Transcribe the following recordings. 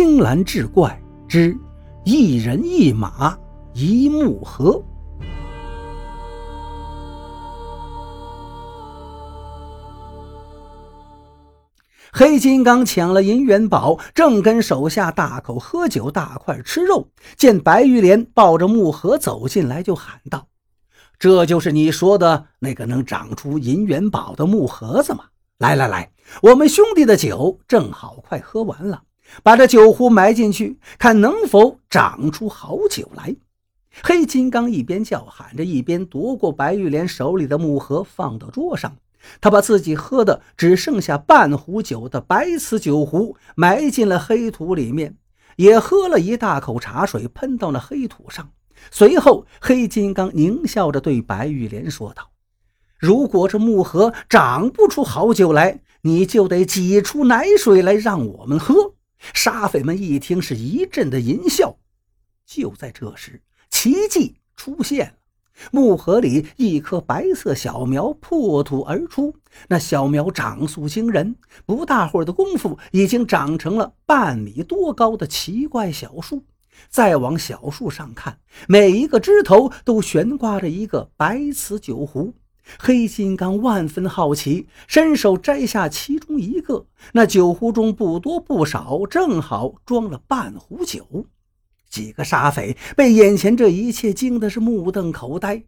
青蓝志怪之一人一马一木盒。黑金刚抢了银元宝，正跟手下大口喝酒、大块吃肉，见白玉莲抱着木盒走进来，就喊道：“这就是你说的那个能长出银元宝的木盒子吗？来来来，我们兄弟的酒正好快喝完了，把这酒壶埋进去，看能否长出好酒来。”黑金刚一边叫喊着，一边夺过白玉莲手里的木盒，放到桌上。他把自己喝的只剩下半壶酒的白瓷酒壶埋进了黑土里面，也喝了一大口茶水，喷到了黑土上。随后，黑金刚狞笑着对白玉莲说道：“如果这木盒长不出好酒来，你就得挤出奶水来让我们喝。”沙匪们一听，是一阵的淫笑。就在这时，奇迹出现了。木盒里一棵白色小苗破土而出，那小苗长速惊人，不大会儿的功夫，已经长成了半米多高的奇怪小树。再往小树上看，每一个枝头都悬挂着一个白瓷酒壶。黑金刚万分好奇，伸手摘下其中一个，那酒壶中不多不少，正好装了半壶酒。几个沙匪被眼前这一切惊的是目瞪口呆。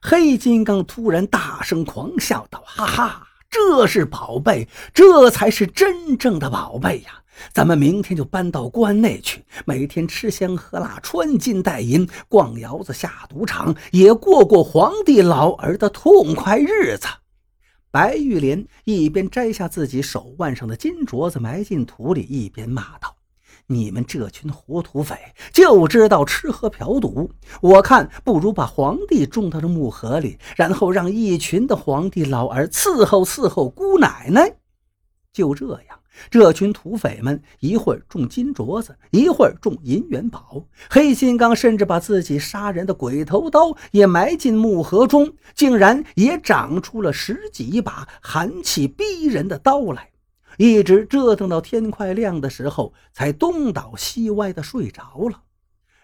黑金刚突然大声狂笑道：“哈哈，这是宝贝，这才是真正的宝贝呀！咱们明天就搬到关内去，每天吃香喝辣，穿金戴银，逛窑子，下赌场，也过过皇帝老儿的痛快日子。”白玉莲一边摘下自己手腕上的金镯子埋进土里，一边骂道。你们这群活土匪就知道吃喝嫖赌，我看不如把皇帝种到这木盒里，然后让一群的皇帝老儿伺候伺候姑奶奶。就这样，这群土匪们一会儿种金镯子，一会儿种银元宝。黑金刚甚至把自己杀人的鬼头刀也埋进木盒中，竟然也长出了十几把寒气逼人的刀来。一直折腾到天快亮的时候，才东倒西歪的睡着了。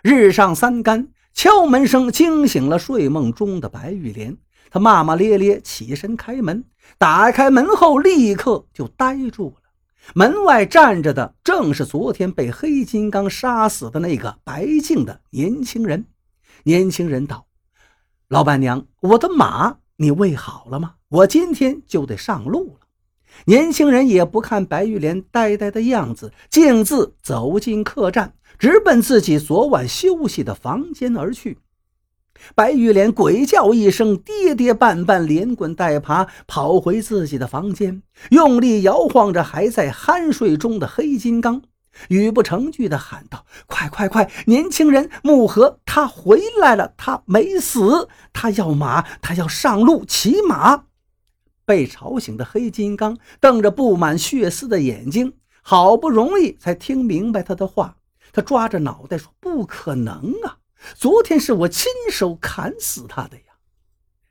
日上三竿，敲门声惊醒了睡梦中的白玉莲。她骂骂咧咧起身开门，打开门后立刻就呆住了。门外站着的正是昨天被黑金刚杀死的那个白净的年轻人。年轻人道：“老板娘，我的马你喂好了吗？我今天就得上路了。”年轻人也不看白玉莲呆呆的样子，径自走进客栈，直奔自己昨晚休息的房间而去。白玉莲鬼叫一声，跌跌绊绊，连滚带爬跑回自己的房间，用力摇晃着还在酣睡中的黑金刚，语不成句地喊道：“快快快！年轻人，木盒他回来了，他没死，他要马，他要上路骑马。”被吵醒的黑金刚瞪着布满血丝的眼睛，好不容易才听明白他的话。他抓着脑袋说：“不可能啊！昨天是我亲手砍死他的呀！”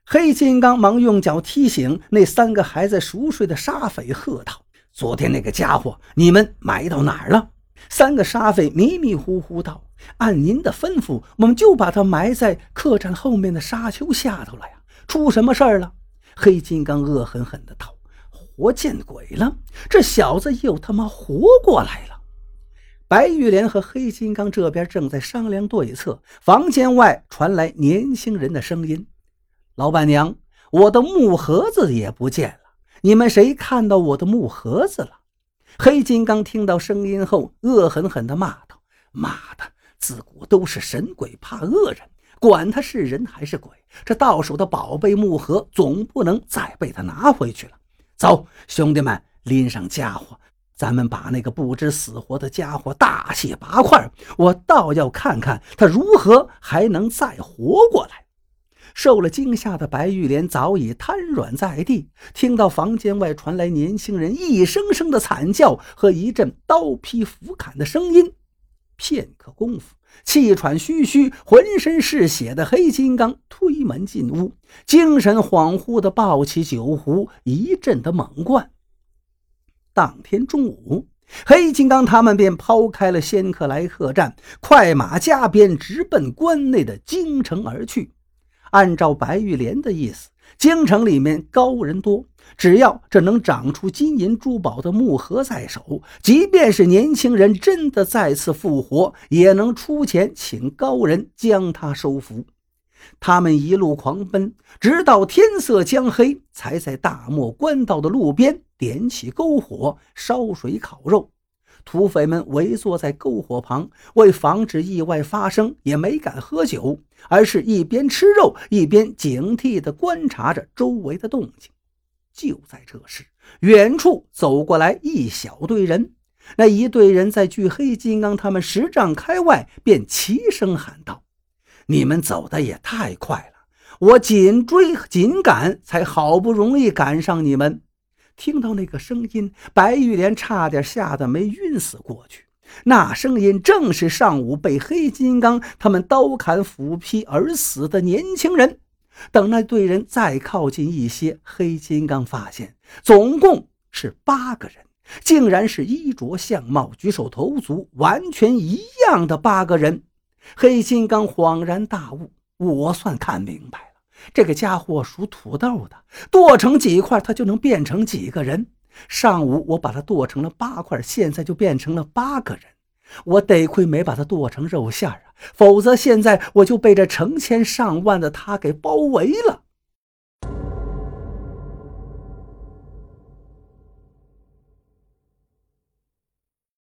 黑金刚忙用脚踢醒那三个还在熟睡的沙匪，喝道：“昨天那个家伙，你们埋到哪儿了？”三个沙匪迷迷糊糊道：“按您的吩咐，我们就把他埋在客栈后面的沙丘下头了呀！出什么事儿了？”黑金刚恶狠狠地道：“活见鬼了！这小子又他妈活过来了！”白玉莲和黑金刚这边正在商量对策，房间外传来年轻人的声音：“老板娘，我的木盒子也不见了，你们谁看到我的木盒子了？”黑金刚听到声音后，恶狠狠地骂道：“妈的，自古都是神鬼怕恶人。”管他是人还是鬼，这到手的宝贝木盒总不能再被他拿回去了。走，兄弟们，拎上家伙，咱们把那个不知死活的家伙大卸八块。我倒要看看他如何还能再活过来。受了惊吓的白玉莲早已瘫软在地，听到房间外传来年轻人一声声的惨叫和一阵刀劈斧砍的声音，片刻功夫。气喘吁吁、浑身是血的黑金刚推门进屋，精神恍惚地抱起酒壶，一阵的猛灌。当天中午，黑金刚他们便抛开了仙客来客栈，快马加鞭直奔关内的京城而去。按照白玉莲的意思，京城里面高人多，只要这能长出金银珠宝的木盒在手，即便是年轻人真的再次复活，也能出钱请高人将他收服。他们一路狂奔，直到天色将黑，才在大漠官道的路边点起篝火，烧水烤肉。土匪们围坐在篝火旁，为防止意外发生，也没敢喝酒，而是一边吃肉，一边警惕地观察着周围的动静。就在这时，远处走过来一小队人，那一队人在距黑金刚他们十丈开外，便齐声喊道。你们走的也太快了，我紧追紧赶，才好不容易赶上你们。听到那个声音，白玉莲差点吓得没晕死过去。那声音正是上午被黑金刚他们刀砍斧劈而死的年轻人。等那队人再靠近一些，黑金刚发现总共是八个人，竟然是衣着、相貌、举手投足完全一样的八个人。黑金刚恍然大悟，我算看明白了，这个家伙属土豆的，剁成几块，他就能变成几个人。上午我把它剁成了八块，现在就变成了八个人。我得亏没把它剁成肉馅啊，否则现在我就被这成千上万的他给包围了。